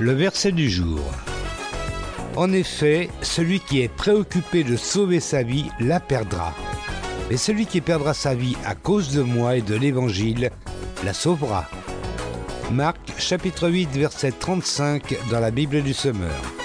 Le verset du jour. En effet, celui qui est préoccupé de sauver sa vie la perdra. Mais celui qui perdra sa vie à cause de moi et de l'Évangile la sauvera. Marc chapitre 8 verset 35 dans la Bible du Semeur.